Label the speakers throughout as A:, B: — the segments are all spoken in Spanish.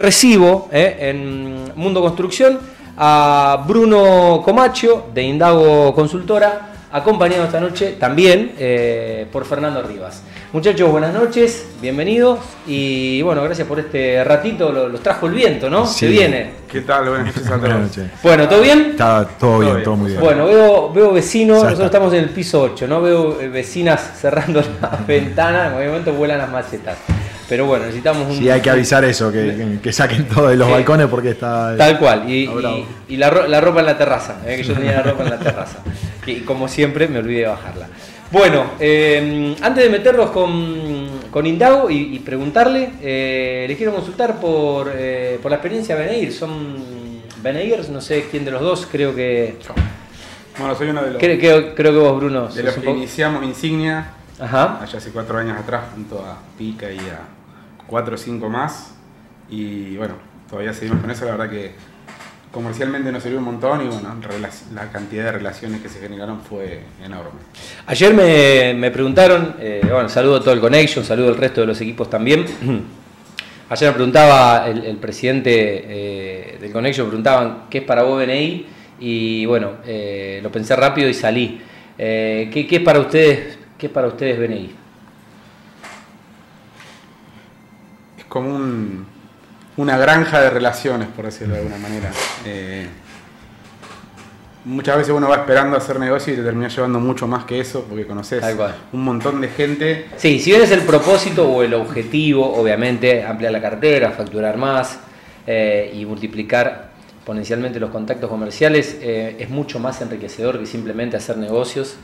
A: Recibo eh, en Mundo Construcción a Bruno Comacho de Indago Consultora, acompañado esta noche también eh, por Fernando Rivas. Muchachos, buenas noches, bienvenidos y bueno, gracias por este ratito, los trajo el viento, ¿no?
B: Sí.
A: Se viene.
B: ¿Qué tal? Buenas noches a todos.
A: Bueno, ¿todo bien?
B: Está todo bien, todo muy bien.
A: Bueno, veo, veo vecinos, nosotros estamos en el piso 8, ¿no? Veo eh, vecinas cerrando la ventana, en cualquier momento vuelan las macetas. Pero bueno, necesitamos un...
B: Sí, hay que avisar eso, que, que- que saquen todo de los
A: Sí.
B: balcones porque está.
A: Tal cual, y, y- y la, ro- la ropa en la terraza, eh, que yo tenía la ropa en la terraza. Y como siempre me olvidé de bajarla. Bueno, eh, antes de meterlos con, con Indago y, y preguntarle, eh, les quiero consultar por, eh, por la experiencia de Beneir. Son Beneirs, no sé quién de los dos, creo que.
C: Bueno, soy uno de los,
A: Creo, creo- creo que vos, Bruno.
C: de los que iniciamos Insignia
A: Ajá.
C: allá hace cuatro años atrás junto a Pica y a cuatro o cinco más. Y bueno, todavía seguimos con eso. La verdad que comercialmente nos sirvió un montón y bueno, la cantidad de relaciones que se generaron fue enorme.
A: Ayer me, me preguntaron, eh, bueno, saludo a todo el Connection, saludo al resto de los equipos también. Ayer me preguntaba el, presidente eh, del Connection, me preguntaban qué es para vos BNI y bueno, eh, lo pensé rápido y salí. ¿qué, qué es para ustedes, qué es para ustedes BNI?
C: Es como un- una granja de relaciones, por decirlo de alguna manera. Eh, muchas veces uno va esperando hacer negocio y te termina llevando mucho más que eso porque conoces un montón de gente
A: Sí, si bien es el propósito o el objetivo, obviamente, ampliar la cartera, facturar más eh, y multiplicar exponencialmente los contactos comerciales, eh, es mucho más enriquecedor que simplemente hacer negocios.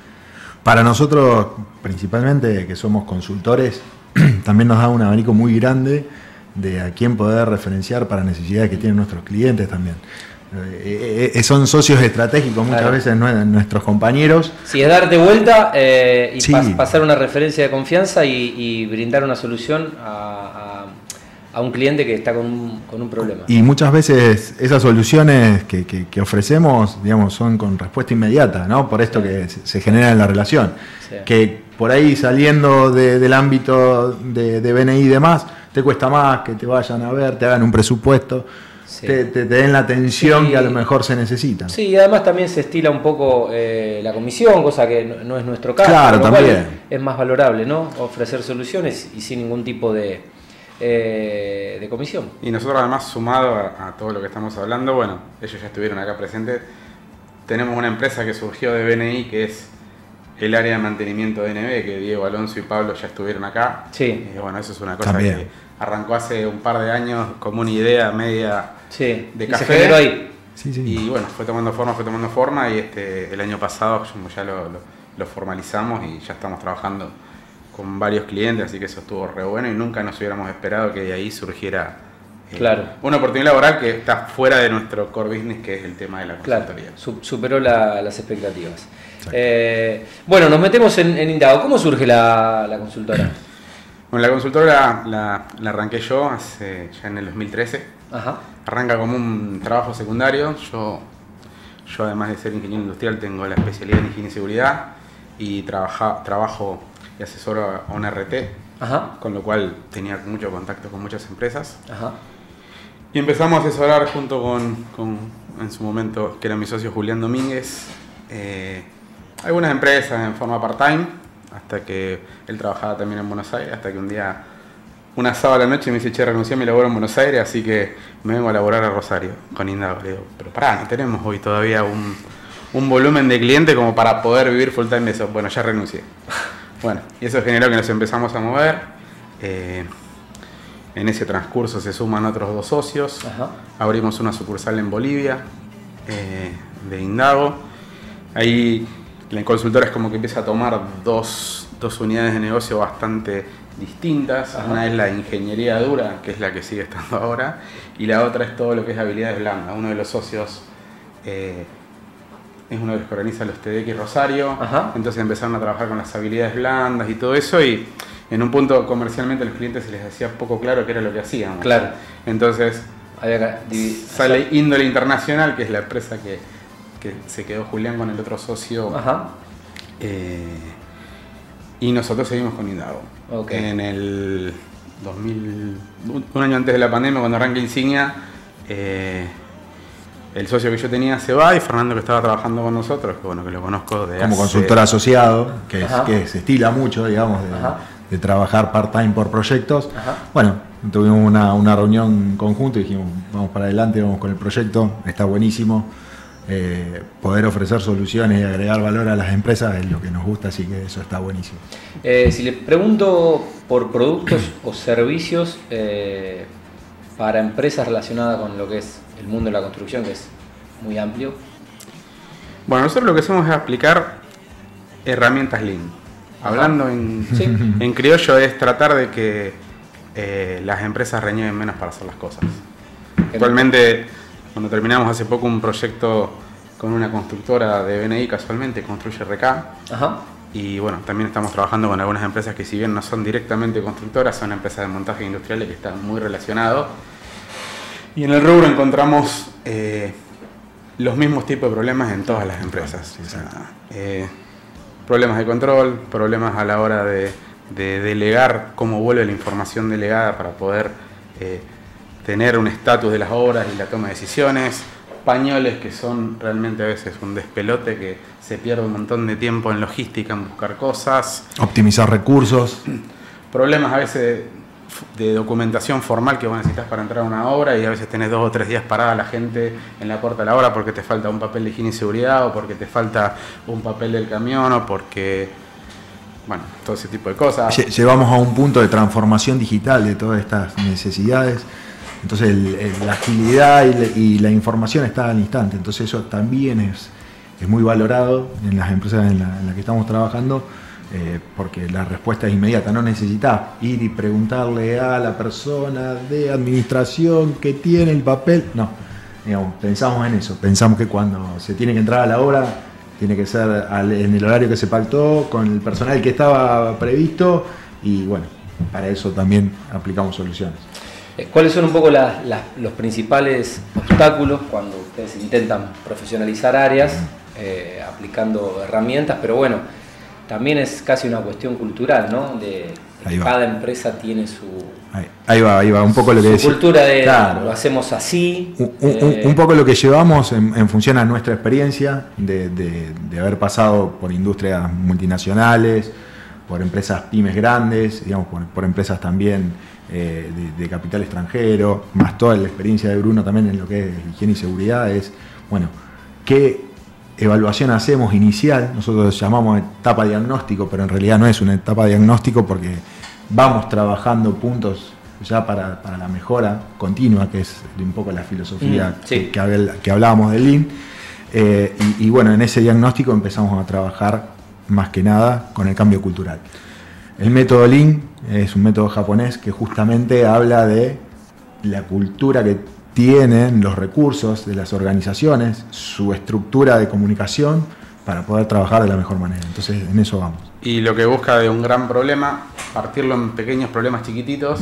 B: Para nosotros, principalmente que somos consultores, también nos da un abanico muy grande de a quién poder referenciar para necesidades que tienen nuestros clientes también. Eh, eh, son socios estratégicos muchas
A: Claro.
B: veces nue- nuestros compañeros.
A: Si es darte vuelta eh, y
B: Sí.
A: pas- pasar una referencia de confianza y, y brindar una solución a, a- a un cliente que está con un, con un problema.
B: Y muchas veces esas soluciones que, que- que ofrecemos, digamos, son con respuesta inmediata, ¿no? Por esto
A: Sí.
B: que se se genera en la relación.
A: Sí.
B: Que por ahí saliendo de- del ámbito de, de BNI y demás, te cuesta más que te vayan a ver, te hagan un presupuesto,
A: Sí.
B: te, te- te den la atención
A: Sí.
B: que a lo mejor se necesita.
A: Sí, y además también se estila un poco eh, la comisión, cosa que no, no es nuestro caso.
B: Claro, también.
A: Es más valorable, ¿no? Ofrecer soluciones y sin ningún tipo de, eh, de comisión.
C: Y nosotros además, sumado a, a todo lo que estamos hablando, bueno, ellos ya estuvieron acá presentes, tenemos una empresa que surgió de BNI, que es el área de mantenimiento de NB, que Diego Alonso y Pablo ya estuvieron acá.
A: Sí.
C: Y bueno, eso es una cosa
B: También.
C: que arrancó hace un par de años como una idea media
A: Sí,
C: De
A: y
C: café.
A: se generó ahí.
B: Sí, sí.
C: y bueno, fue tomando forma, fue tomando forma y este el año pasado como ya lo, lo- lo formalizamos y ya estamos trabajando con varios clientes, así que eso estuvo re bueno y nunca nos hubiéramos esperado que de ahí surgiera
A: Claro.
C: una oportunidad laboral que está fuera de nuestro core business, que es el tema de la consultoría.
A: su- superó la- las expectativas. Eh, bueno, nos metemos en, en Indago. ¿Cómo surge la, la consultora?
C: Bueno, la consultora la, la arranqué yo hace ya en el 2013.
A: Ajá.
C: Arranca como un trabajo secundario. Yo, yo además de ser ingeniero industrial, tengo la especialidad en higiene y seguridad y trabaja, trabajo y asesoro a una RT,
A: Ajá.
C: con lo cual tenía mucho contacto con muchas empresas.
A: Ajá.
C: Y empezamos a asesorar junto con, en su momento, que era mi socio Julián Domínguez, eh, algunas empresas en forma part-time, hasta que él trabajaba también en Buenos Aires, hasta que un día, una sábado a la noche, me dice, che, renuncié a mi labor en Buenos Aires, así que me vengo a laborar a Rosario con Indago. Le digo, pero pará, no tenemos hoy todavía un, un volumen de cliente como para poder vivir full time de eso. Bueno, ya renuncié. Bueno, y eso generó que nos empezamos a mover. eh, en ese transcurso se suman otros dos socios.
A: Ajá.
C: Abrimos una sucursal en Bolivia eh, de Indago. Ahí la consultora es como que empieza a tomar dos, dos unidades de negocio bastante distintas.
A: Ajá.
C: Una es la ingeniería dura, que es la que sigue estando ahora, y la otra es todo lo que es habilidades blandas. Uno de los socios eh, es uno de los que organiza los TDX Rosario.
A: Ajá.
C: Entonces empezaron a trabajar con las habilidades blandas y todo eso. Y en un punto comercialmente a los clientes se les decía poco claro qué era lo que hacíamos.
A: Claro.
C: Entonces
A: Había que divi-
C: sale Índole Internacional, que es la empresa que, que se quedó Julián con el otro socio.
A: Ajá.
C: eh, y nosotros seguimos con Indago.
A: Ok.
C: En el 2000, un año antes de la pandemia, cuando arranca Insignia, eh, el socio que yo tenía se va y Fernando que estaba trabajando con nosotros, que bueno, que lo conozco de
B: Como consultor asociado, que, que, se estila mucho, digamos, de, trabajar part-time por proyectos. Bueno, tuvimos una, una reunión conjunta y dijimos, vamos para adelante, vamos con el proyecto, está buenísimo. Eh, poder ofrecer soluciones y agregar valor a las empresas es lo que nos gusta, así que eso está buenísimo.
A: Eh, si le pregunto por productos o servicios eh, para empresas relacionadas con lo que es el mundo de la construcción, que es muy amplio.
C: Bueno, nosotros lo que hacemos es aplicar herramientas Lean. Hablando en, en, criollo es tratar de que las empresas reñiven menos para hacer las cosas. Actualmente cuando terminamos hace poco un proyecto con una constructora de BNI, casualmente, Construye RK. Y bueno, también estamos trabajando con algunas empresas que si bien no son directamente constructoras, son empresas de montaje industriales que están muy relacionados. Y en el rubro encontramos eh, los mismos tipos de problemas en todas las empresas. Eh, problemas de control, problemas a la hora de, delegar, cómo vuelve la información delegada para poder eh, tener un estatus de las obras y la toma de decisiones, pañoles que son realmente a veces un despelote que se pierde un montón de tiempo en logística, en buscar cosas.
B: Optimizar recursos.
C: Problemas a veces de documentación formal que vos necesitas para entrar a una obra y a veces tenés dos o tres días parada la gente en la puerta de la obra porque te falta un papel de higiene y seguridad o porque te falta un papel del camión o porque bueno, todo ese tipo de cosas.
B: Llevamos a un punto de transformación digital de todas estas necesidades entonces la agilidad y la, información está al instante. Entonces eso también es, es muy valorado en las empresas en las que estamos trabajando. Eh, porque la respuesta es inmediata, no necesitas ir y preguntarle a la persona de administración que tiene el papel, no, pensamos en eso, pensamos que cuando se tiene que entrar a la obra, tiene que ser en el horario que se pactó, con el personal que estaba previsto, y bueno, para eso también aplicamos soluciones.
A: Eh, ¿Cuáles son un poco los principales obstáculos cuando ustedes intentan profesionalizar áreas eh, aplicando herramientas? Pero bueno, también es casi una cuestión cultural, ¿no? De, cada empresa tiene su.
B: Ahí, va, ahí va, un poco lo que
A: cultura de lo hacemos así.
B: Eh, un, poco lo que llevamos en, función a nuestra experiencia de, haber pasado por industrias multinacionales, por empresas pymes grandes, digamos, por empresas también eh, de, capital extranjero, más toda la experiencia de Bruno también en lo que es higiene y seguridad, es, bueno, ¿qué evaluación hacemos inicial? Nosotros llamamos etapa diagnóstico, pero en realidad no es una etapa diagnóstico porque vamos trabajando puntos ya para, la mejora continua, que es un poco la filosofía mm, que, que, hablábamos del Lean. Eh, y, y bueno, en ese diagnóstico empezamos a trabajar más que nada con el cambio cultural. El método Lean es un método japonés que justamente habla de la cultura que tienen los recursos de las organizaciones, su estructura de comunicación para poder trabajar de la mejor manera. Entonces, en eso vamos.
C: Y lo que busca de un gran problema, partirlo en pequeños problemas chiquititos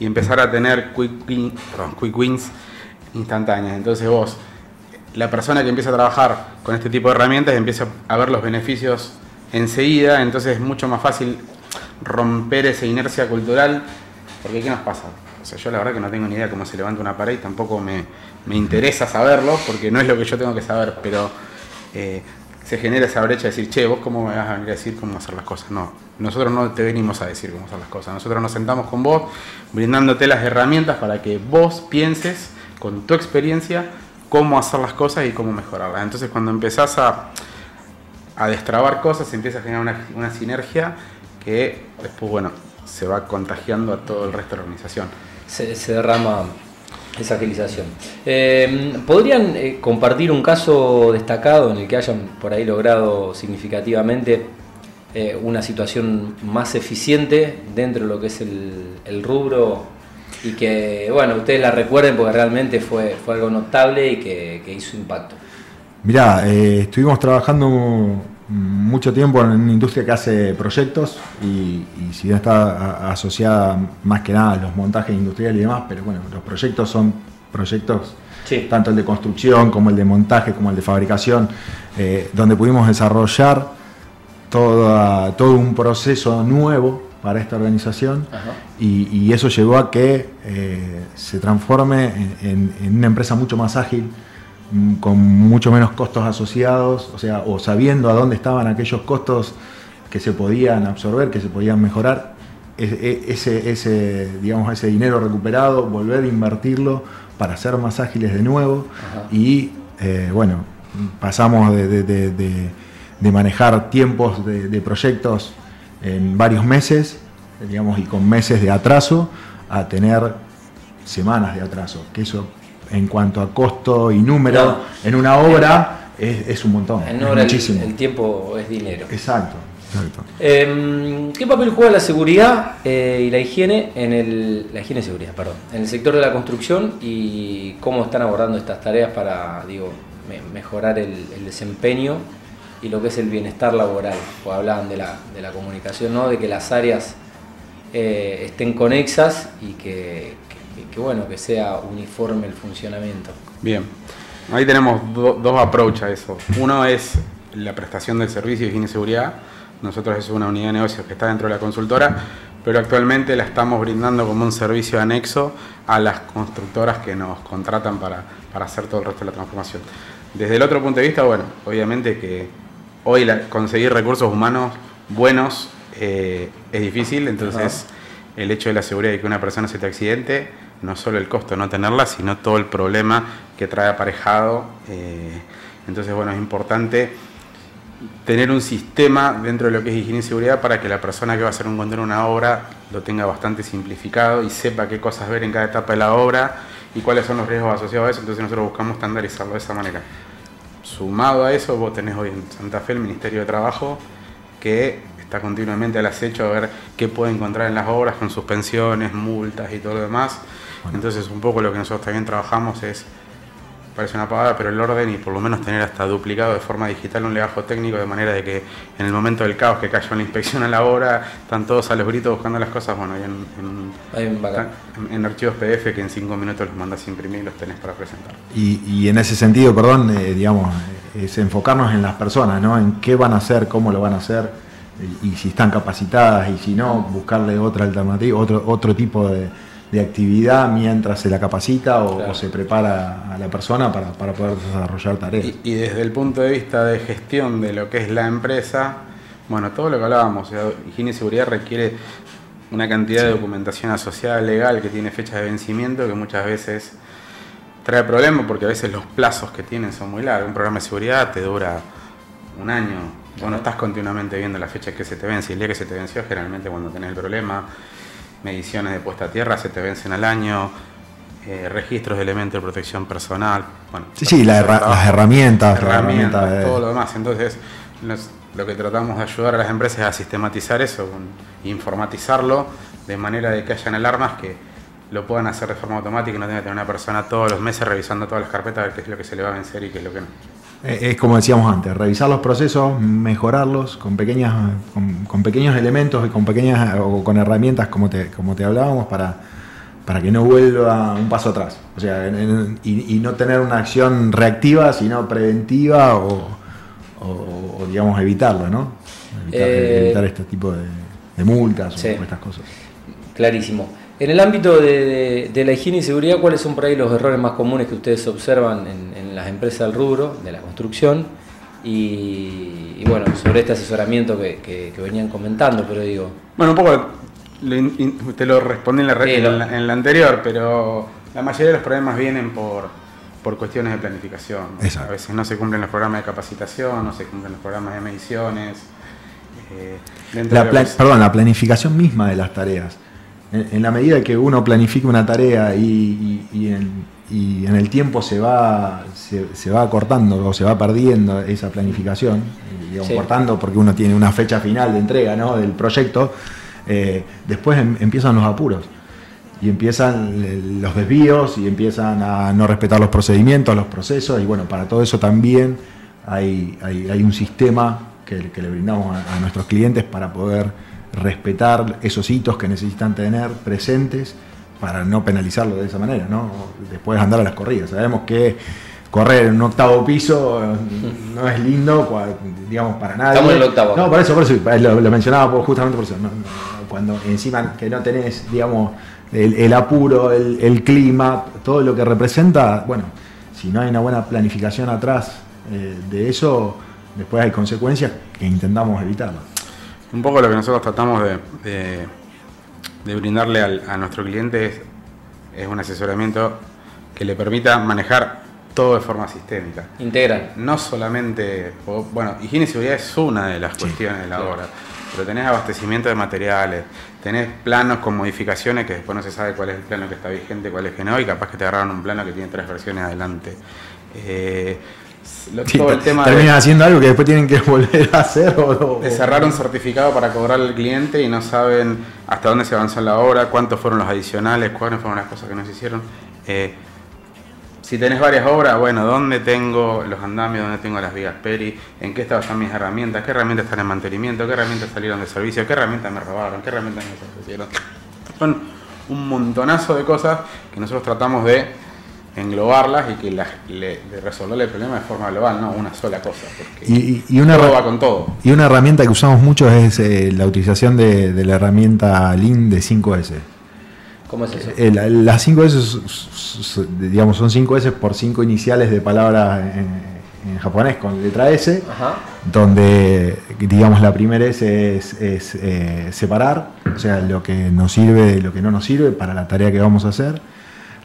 C: y empezar a tener quick, wins instantáneas. Entonces vos, la persona que empieza a trabajar con este tipo de herramientas empieza a ver los beneficios enseguida, entonces es mucho más fácil romper esa inercia cultural, porque ¿qué nos pasa? Yo la verdad que no tengo ni idea cómo se levanta una pared y tampoco me, interesa saberlo, porque no es lo que yo tengo que saber, pero eh, se genera esa brecha de decir, che, vos cómo me vas a venir a decir cómo hacer las cosas. No, nosotros no te venimos a decir cómo hacer las cosas, nosotros nos sentamos con vos, brindándote las herramientas para que vos pienses con tu experiencia cómo hacer las cosas y cómo mejorarlas. Entonces cuando empezás a, a destrabar cosas, se empieza a generar una, una sinergia que después, bueno, se va contagiando a todo el resto de la organización.
A: Se, derrama esa agilización. Eh, ¿Podrían eh, compartir un caso destacado en el que hayan por ahí logrado significativamente eh, una situación más eficiente dentro de lo que es el, rubro y que, bueno, ustedes la recuerden porque realmente fue, fue algo notable y que, que hizo impacto?
B: Mirá, estuvimos trabajando mucho tiempo en una industria que hace proyectos y, si bien está asociada más que nada a los montajes industriales y demás, pero bueno, los proyectos son proyectos, tanto el de construcción como el de montaje, como el de fabricación, eh, donde pudimos desarrollar todo un proceso nuevo para esta organización y, y, eso llevó a que eh, se transforme en, en, una empresa mucho más ágil, con mucho menos costos asociados, o sea, o sabiendo a dónde estaban aquellos costos que se podían absorber, que se podían mejorar, e, ese, ese, digamos, ese dinero recuperado, volver a invertirlo para ser más ágiles de nuevo y eh, bueno, pasamos de, de, de manejar tiempos de, proyectos en varios meses, digamos, y con meses de atraso, a tener semanas de atraso, que eso en cuanto a costo y número en una obra es, un montón.
A: En obra muchísimo. El, tiempo es dinero.
B: Exacto.
A: Em, ¿Qué papel juega la seguridad eh, y la higiene en el la higiene y seguridad, perdón, en el sector de la construcción y cómo están abordando estas tareas para digo mejorar el, el desempeño y lo que es el bienestar laboral. Pues hablaban de la, de la comunicación, ¿no? de que las áreas eh, estén conexas y que, bueno, que sea uniforme el funcionamiento.
C: Bien, ahí tenemos dos approaches a eso. Uno es la prestación del servicio de higiene y seguridad. Nosotros es una unidad de negocios que está dentro de la consultora, pero actualmente la estamos brindando como un servicio anexo a las constructoras que nos contratan para, para hacer todo el resto de la transformación. Desde el otro punto de vista, bueno, obviamente que hoy conseguir recursos humanos buenos eh, es difícil, entonces el hecho de la seguridad de que una persona se te accidente, no solo el costo de no tenerla, sino todo el problema que trae aparejado. Eh, entonces, bueno, es importante tener un sistema dentro de lo que es higiene y seguridad para que la persona que va a hacer un control una obra lo tenga bastante simplificado y sepa qué cosas ver en cada etapa de la obra y cuáles son los riesgos asociados a eso. Entonces nosotros buscamos estandarizarlo de esa manera. Sumado a eso, vos tenés hoy en Santa Fe el Ministerio de Trabajo que está continuamente al acecho a ver qué puede encontrar en las obras con suspensiones, multas y todo lo demás. Entonces un poco lo que nosotros también trabajamos es parece una pavada, pero el orden y por lo menos tener hasta duplicado de forma digital un legajo técnico de manera de que en el momento del caos que cayó en la inspección a la hora, están todos a los gritos buscando las cosas, bueno, hay en, en, archivos PDF que en cinco minutos los mandas a imprimir y los tenés para presentar.
B: Y, en ese sentido, perdón, eh, digamos, es enfocarnos en las personas, ¿no? En qué van a hacer, cómo lo van a hacer, y, si están capacitadas, y si no, buscarle otra alternativa, otro, otro tipo de de actividad mientras se la capacita o, se prepara a la persona para, poder desarrollar tareas.
C: Y, desde el punto de vista de gestión de lo que es la empresa, bueno, todo lo que hablábamos, higiene y seguridad requiere una cantidad de documentación asociada legal que tiene fecha de vencimiento que muchas veces trae problemas porque a veces los plazos que tienen son muy largos. Un programa de seguridad te dura un año. Bueno, estás continuamente viendo la fecha que se te vence y el día que se te venció generalmente cuando tenés el problema mediciones de puesta a tierra se te vencen al año, eh, registros de elementos de protección personal.
B: Bueno, sí, sí, las herramientas,
C: herramientas, todo lo demás. Entonces, lo que tratamos de ayudar a las empresas es a sistematizar eso, informatizarlo, de manera de que hayan alarmas que lo puedan hacer de forma automática y no tenga que tener una persona todos los meses revisando todas las carpetas a ver qué es lo que se le va a vencer y qué es lo que no.
B: Eh, es como decíamos antes, revisar los procesos, mejorarlos con, pequeñas, con, pequeños elementos y con pequeñas o con herramientas como te, como te hablábamos para, para que no vuelva un paso atrás. O sea, y, no tener una acción reactiva, sino preventiva o, digamos evitarlo, ¿no? Evitar, eh, este tipo de, multas o estas cosas.
A: Clarísimo. En el ámbito de, la higiene y seguridad, ¿cuáles son por ahí los errores más comunes que ustedes observan en, las empresas del rubro, de la construcción? Y, bueno, sobre este asesoramiento que, venían comentando, pero digo...
C: Bueno, un poco, te lo respondí en la, en, la, anterior, pero la mayoría de los problemas vienen por, por cuestiones de planificación. A veces no se cumplen los programas de capacitación, no se cumplen los programas de mediciones.
B: Eh, perdón, la planificación misma de las tareas en, la medida que uno planifica una tarea y, en, el tiempo se va, se, va cortando o se va perdiendo esa planificación, digamos, cortando porque uno tiene una fecha final de entrega del proyecto, eh, después em, empiezan los apuros y empiezan los desvíos y empiezan a no respetar los procedimientos, los procesos y bueno, para todo eso también hay, hay, un sistema que, le brindamos a nuestros clientes para poder respetar esos hitos que necesitan tener presentes para no penalizarlo de esa manera, ¿no? Después andar a las corridas. Sabemos que correr en un octavo piso eh, no es lindo, digamos, para nadie.
A: Estamos en el octavo.
B: No, por eso, por eso, lo, mencionaba justamente por eso. cuando encima que no tenés, digamos, el, apuro, el, clima, todo lo que representa, bueno, si no hay una buena planificación atrás eh, de eso, después hay consecuencias que intentamos evitarlas.
C: Un poco lo que nosotros tratamos de, de, brindarle a nuestro cliente es, un asesoramiento que le permita manejar todo de forma sistémica.
A: Integral.
C: No solamente, bueno, higiene y seguridad es una de las cuestiones de la obra, pero tenés abastecimiento de materiales, tenés planos con modificaciones que después no se sabe cuál es el plano que está vigente, cuál es que no, y capaz que te agarraron un plano que tiene tres versiones adelante. Eh,
B: todo el tema terminan haciendo algo que después tienen que volver a hacer o,
C: de cerrar un certificado para cobrar al cliente y no saben hasta dónde se avanzó la obra, cuántos fueron los adicionales, cuáles fueron las cosas que no se hicieron. Eh, si tenés varias obras, bueno, ¿dónde tengo los andamios? ¿Dónde tengo las vigas peri? ¿En qué están mis herramientas? ¿Qué herramientas están en mantenimiento? ¿Qué herramientas salieron de servicio? ¿Qué herramientas me robaron? ¿Qué herramientas me ofrecieron? Son un montonazo de cosas que nosotros tratamos de englobarlas y que le, resolver el problema de forma global, no una sola cosa.
B: y, una todo va con todo. Y una herramienta que usamos mucho es eh, la utilización de, la herramienta Lean de 5S.
A: ¿Cómo es eso?
B: Eh, las 5 S, digamos, son 5 S por 5 iniciales de palabras en, japonés con letra S, donde, digamos, la primera S es, eh, separar, o sea, lo que nos sirve de lo que no nos sirve para la tarea que vamos a hacer.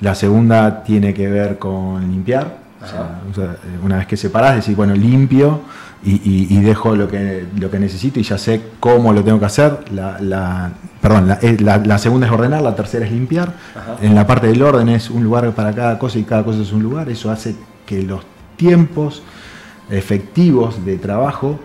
B: La segunda tiene que ver con limpiar. una vez que separás, decir, bueno, limpio y, dejo lo que, lo que necesito y ya sé cómo lo tengo que hacer. La, perdón, eh, la, segunda es ordenar, la tercera es limpiar. En la parte del orden es un lugar para cada cosa y cada cosa es un lugar. Eso hace que los tiempos efectivos de trabajo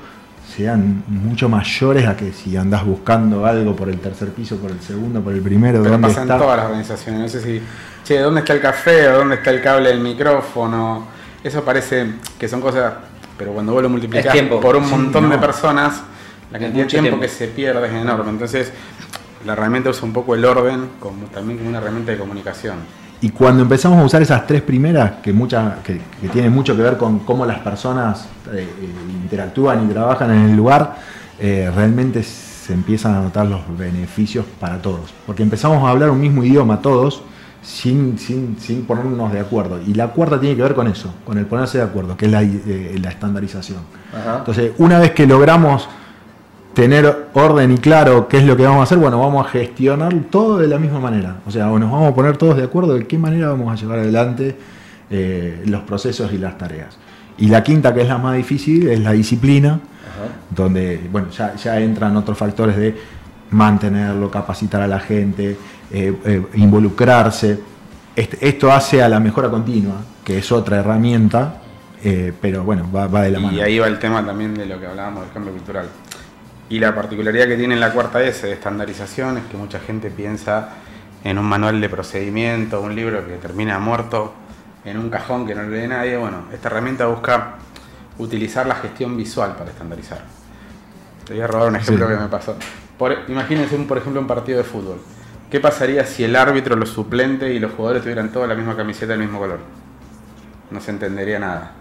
B: sean mucho mayores a que si andás buscando algo por el tercer piso, por el segundo, por el primero.
C: Pero pasa en todas las organizaciones. No sé si, che, ¿dónde está el café o dónde está el cable del micrófono? Eso parece que son cosas pero cuando vos lo multiplicás por un montón de personas, la cantidad de tiempo, que se pierde es enorme. Entonces, la herramienta usa un poco el orden como, también como una herramienta de comunicación.
B: Y cuando empezamos a usar esas tres primeras, que, muchas que, tienen mucho que ver con cómo las personas eh, eh, interactúan y trabajan en el lugar, eh, realmente se empiezan a notar los beneficios para todos. Porque empezamos a hablar un mismo idioma todos, sin, sin, sin, ponernos de acuerdo. Y la cuarta tiene que ver con eso, con el ponerse de acuerdo, que es la, eh, estandarización. Entonces, una vez que logramos tener orden y claro qué es lo que vamos a hacer, bueno, vamos a gestionar todo de la misma manera. O sea, nos vamos a poner todos de acuerdo de qué manera vamos a llevar adelante eh, los procesos y las tareas. Y la quinta, que es la más difícil, es la disciplina, donde, bueno, ya, ya entran otros factores de mantenerlo, capacitar a la gente, eh, eh, involucrarse. esto hace a la mejora continua, que es otra herramienta, eh, pero bueno, va, de la mano.
C: Y ahí va el tema también de lo que hablábamos del cambio cultural. Y la particularidad que tiene la cuarta S de estandarización es que mucha gente piensa en un manual de procedimiento, un libro que termina muerto en un cajón que no le lee nadie. Bueno, esta herramienta busca utilizar la gestión visual para estandarizar. Te voy a robar un ejemplo que me pasó. imagínense, un, por ejemplo, un partido de fútbol. ¿Qué pasaría si el árbitro, los suplentes y los jugadores tuvieran toda la misma camiseta del mismo color? No se entendería nada.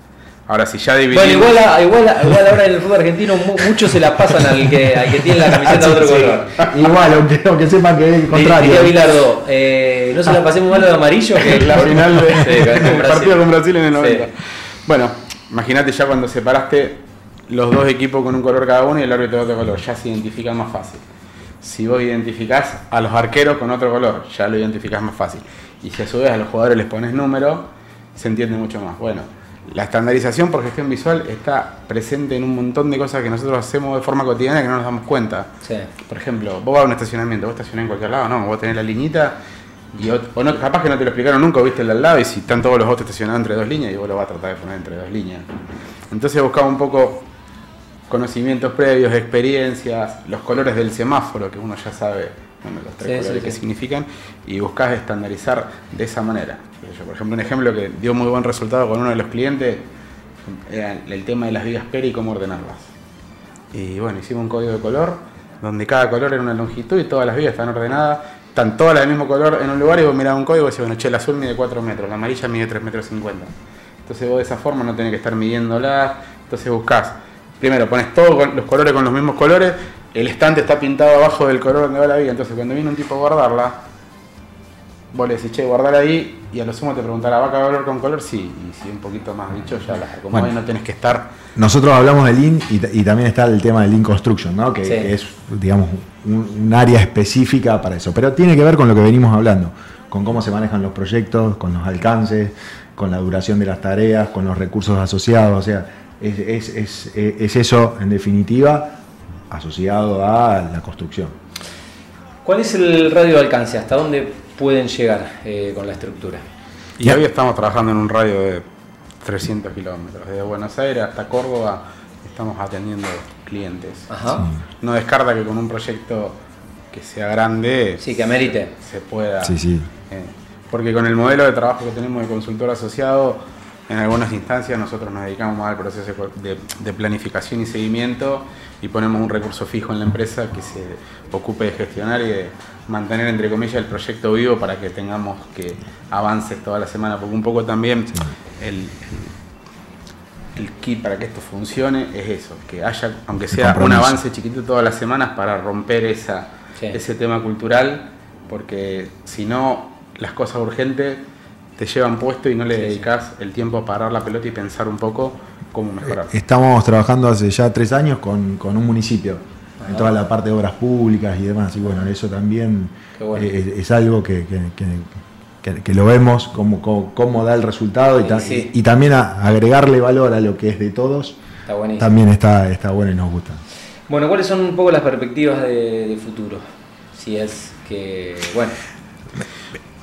C: Ahora, si ya dividimos...
A: Bueno, igual, igual, igual ahora en el fútbol argentino muchos se la pasan al que, al que tiene la camiseta de otro color.
B: Igual, aunque, aunque sepan que es el contrario.
A: Diría Bilardo, eh, no se la pasemos malo de amarillo.
C: Que la final del partido con Brasil en el 90. Bueno, imagínate ya cuando separaste los dos equipos con un color cada uno y el árbitro de otro color. Ya se identifica más fácil. Si vos identificás a los arqueros con otro color, ya lo identificás más fácil. Y si a su vez a los jugadores les pones número, se entiende mucho más. Bueno, la estandarización por gestión visual está presente en un montón de cosas que nosotros hacemos de forma cotidiana que no nos damos cuenta. Por ejemplo, vos vas a un estacionamiento, vos estacionás en cualquier lado, no, vos tenés la liñita y o no, capaz que no te lo explicaron nunca, viste el de al lado y si están todos los otros estacionados entre dos líneas y vos lo vas a tratar de poner entre dos líneas. Entonces buscaba un poco conocimientos previos, experiencias, los colores del semáforo, que uno ya sabe los tres colores que significan, y buscas estandarizar de esa manera. por ejemplo, un ejemplo que dio muy buen resultado con uno de los clientes era el tema de las vigas PERI y cómo ordenarlas. Y bueno, hicimos un código de color, donde cada color era una longitud y todas las vigas están ordenadas, están todas del mismo color en un lugar y vos mirás un código y decís, bueno, che, el azul mide 4 metros, la amarilla mide 3 metros 50. Entonces vos de esa forma no tenés que estar midiéndolas, entonces buscás primero pones todos los colores con los mismos colores, el estante está pintado abajo del color donde va la vía, entonces cuando viene un tipo a guardarla, vos le decís, che, guardala ahí, y a lo sumo te preguntará, ¿va a valor con color? Sí, y si un poquito más dicho, ya la acomodás
B: Bueno.
C: y no tenés que estar.
B: Nosotros hablamos de Lean y, también está el tema de Lean Construction, ¿no? que,
A: Sí.
B: que es, digamos, un, un área específica para eso. Pero tiene que ver con lo que venimos hablando, con cómo se manejan los proyectos, con los alcances, con la duración de las tareas, con los recursos asociados. O sea, es, es- es- es eso, en definitiva, asociado a la construcción.
A: ¿Cuál es el radio de alcance? ¿Hasta dónde pueden llegar eh, con la estructura?
C: Y
B: Ya.
C: hoy estamos trabajando en un radio de 300 kilómetros, desde Buenos Aires hasta Córdoba estamos atendiendo clientes.
A: Ajá.
C: No descarta que con un proyecto que sea grande
A: Sí, que amerite.
C: se pueda.
B: Sí, sí.
C: eh, porque con el modelo de trabajo que tenemos de consultor asociado, en algunas instancias nosotros nos dedicamos más al proceso de, de planificación y seguimiento y ponemos un recurso fijo en la empresa que se ocupe de gestionar y de mantener, entre comillas, el proyecto vivo para que tengamos que avances toda la semana, porque un poco también el, el, key para que esto funcione es eso, que haya, aunque sea un avance chiquito todas las semanas para romper esa,
A: Sí.
C: ese tema cultural, porque si no, las cosas urgentes te llevan puesto y no le
A: Sí, sí.
C: dedicas el tiempo a parar la pelota y pensar un poco cómo mejorar.
B: Estamos trabajando hace ya tres años con, con un municipio, en toda la parte de obras públicas y demás. Y bueno, eso también
A: bueno.
B: eh, es, es algo que, que- que- que- que lo vemos, cómo, cómo, cómo da el resultado y, ta-
A: Sí, sí.
B: y también a- agregarle valor a lo que es de todos,
A: Está buenísimo.
B: también está, está bueno y nos gusta.
A: Bueno, ¿cuáles son un poco las perspectivas de, de futuro? Si es que, bueno,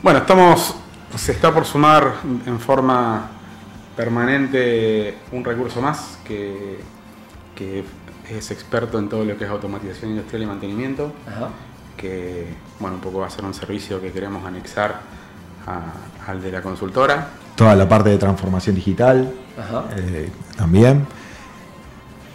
C: Bueno, estamos, se está por sumar en forma permanente un recurso más que, que es experto en todo lo que es automatización industrial y mantenimiento,
A: ajá.
C: que bueno, un poco va a ser un servicio que queremos anexar a- al de la consultora.
B: Toda la parte de transformación digital
A: Ajá.
B: eh, también.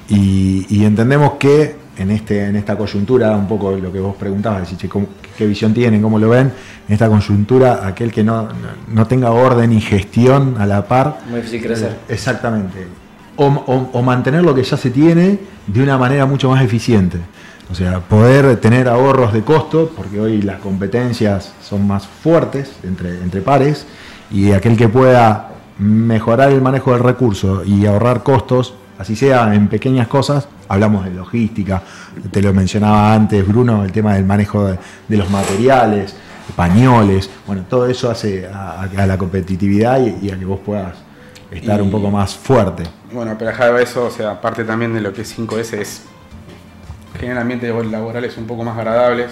B: Y, y entendemos que en, este, en esta coyuntura, un poco lo que vos preguntabas, decir, che, ¿cómo- ¿qué visión tienen? ¿Cómo lo ven? En esta coyuntura, aquel que no, no- tenga orden y gestión a la par.
A: Muy difícil crecer.
B: eh, exactamente. O, o- o mantener lo que ya se tiene de una manera mucho más eficiente. O sea, poder tener ahorros de costo, porque hoy las competencias son más fuertes entre, entre pares, y aquel que pueda mejorar el manejo del recurso y ahorrar costos, así sea en pequeñas cosas, hablamos de logística, te lo mencionaba antes Bruno, el tema del manejo de, de los materiales, pañoles, bueno, todo eso hace a, a la competitividad y, y a que vos puedas estar
C: Y-
B: un poco más fuerte.
C: Bueno, pero dejado eso, o sea, aparte también de lo que es 5S es generar ambientes laborales un poco más agradables,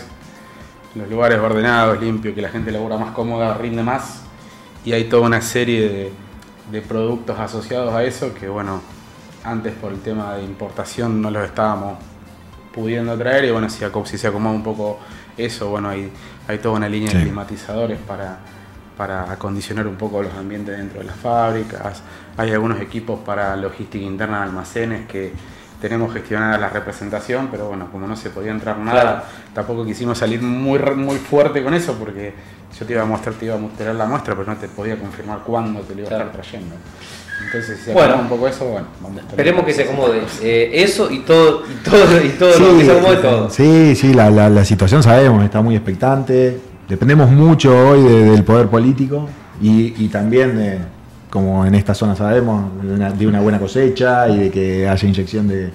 C: los lugares ordenados, limpios, que la gente labora más cómoda, rinde más. Y hay toda una serie de, de productos asociados a eso que, bueno, antes por el tema de importación no los estábamos pudiendo traer y bueno, si, si se acomoda un poco eso, bueno, hay, hay toda una línea
B: Sí.
C: de climatizadores para, para acondicionar un poco los ambientes dentro de las fábricas, hay algunos equipos para logística interna de almacenes que tenemos gestionada la representación, pero bueno, como no se podía entrar nada,
A: Claro.
C: tampoco quisimos salir muy, muy fuerte con eso porque yo te iba a mostrar, te iba a mostrar la muestra, pero no te podía confirmar cuándo te lo iba
A: Claro.
C: a estar trayendo. Entonces, si se
A: Bueno.
C: un poco eso, bueno, vamos a estar
A: Esperemos que se acomode. Eh, eso y todo, y todo, y todo lo que se acomode todo.
B: Sí, sí, la, la- la situación sabemos, está muy expectante. Dependemos mucho hoy de- del poder político y, y también, de, como en esta zona sabemos, de una, de una buena cosecha y de que haya inyección de,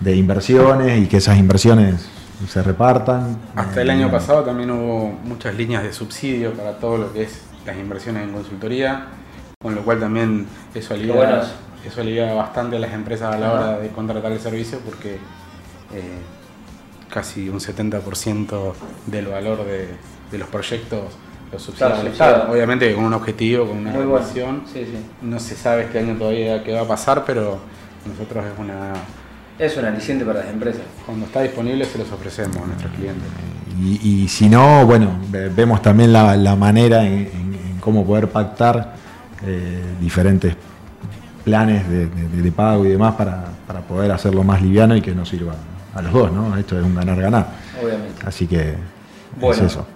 B: de inversiones y que esas inversiones se repartan.
C: Hasta el año pasado también hubo muchas líneas de subsidio para todo lo que es las inversiones en consultoría, con lo cual también eso alivia,
A: bueno.
C: eso alivia bastante a las empresas a la hora de contratar el servicio porque eh, casi un 70% del valor de, de los proyectos los subsidios.
A: Claro, subsidiado.
C: llegan, obviamente con un objetivo, con una
A: bueno.
C: relación.
A: Sí, sí.
C: No se sabe este año todavía qué va a pasar, pero nosotros es una...
A: Es un aliciente para las empresas.
C: Cuando está disponible se los ofrecemos a nuestros clientes.
B: Y, y si no, bueno, ve- vemos también la, la manera en, en- en cómo poder pactar eh, diferentes planes de, de- de pago y demás para, para poder hacerlo más liviano y que nos sirva a los dos, ¿no? Esto es un ganar-ganar.
A: Obviamente.
B: Así que
A: Bueno.
B: es eso.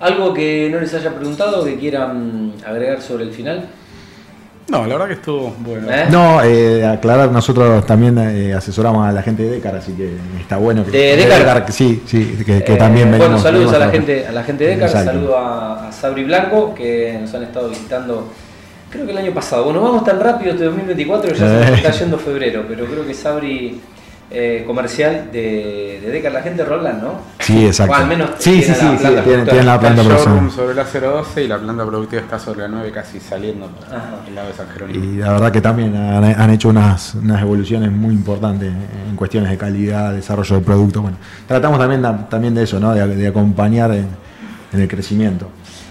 A: ¿Algo que no les haya preguntado que quieran agregar sobre el final?
C: No, la verdad que estuvo bueno.
A: ¿Eh?
B: No, eh, aclarar, nosotros también eh, asesoramos a la gente de Decar, así que está bueno que.
A: ¿De Decar?
B: sí, sí, que, que
A: Eh,
B: también
A: Bueno,
B: venimos-
A: saludos
B: venimos
A: a la gente, a la gente de Decar, saludo a, a Sabri Blanco, que nos han estado visitando, creo que el año pasado. Bueno, vamos tan rápido este 2024 que ya se nos está yendo febrero, pero creo que Sabri eh, comercial de, de Decar, la gente Roland, ¿no?
B: Sí, exacto.
A: O al menos
B: sí, sí,
A: tiene
B: sí,
A: la
B: sí,
A: planta
B: tienen, la planta
C: el showroom
B: profesional.
C: sobre la 012 y la planta productiva está sobre la 9 casi saliendo por
A: Ajá.
C: el lado de San Jerónimo.
B: Y la verdad que también han, han hecho unas, unas evoluciones muy importantes en cuestiones de calidad, desarrollo de producto. Bueno, tratamos también, también de eso, ¿no? de, de acompañar en, en el crecimiento.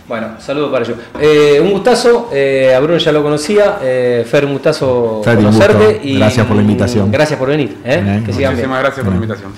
A: Bueno, saludos para ellos. Eh, un gustazo, eh, a Bruno ya lo conocía, eh, Fer, un gustazo
B: Fer, un
A: conocerte.
B: gusto. Gracias por la invitación.
A: Gracias por venir, ¿eh?
B: Bien.
A: que sigan bien.
C: Muchísimas gracias por la invitación.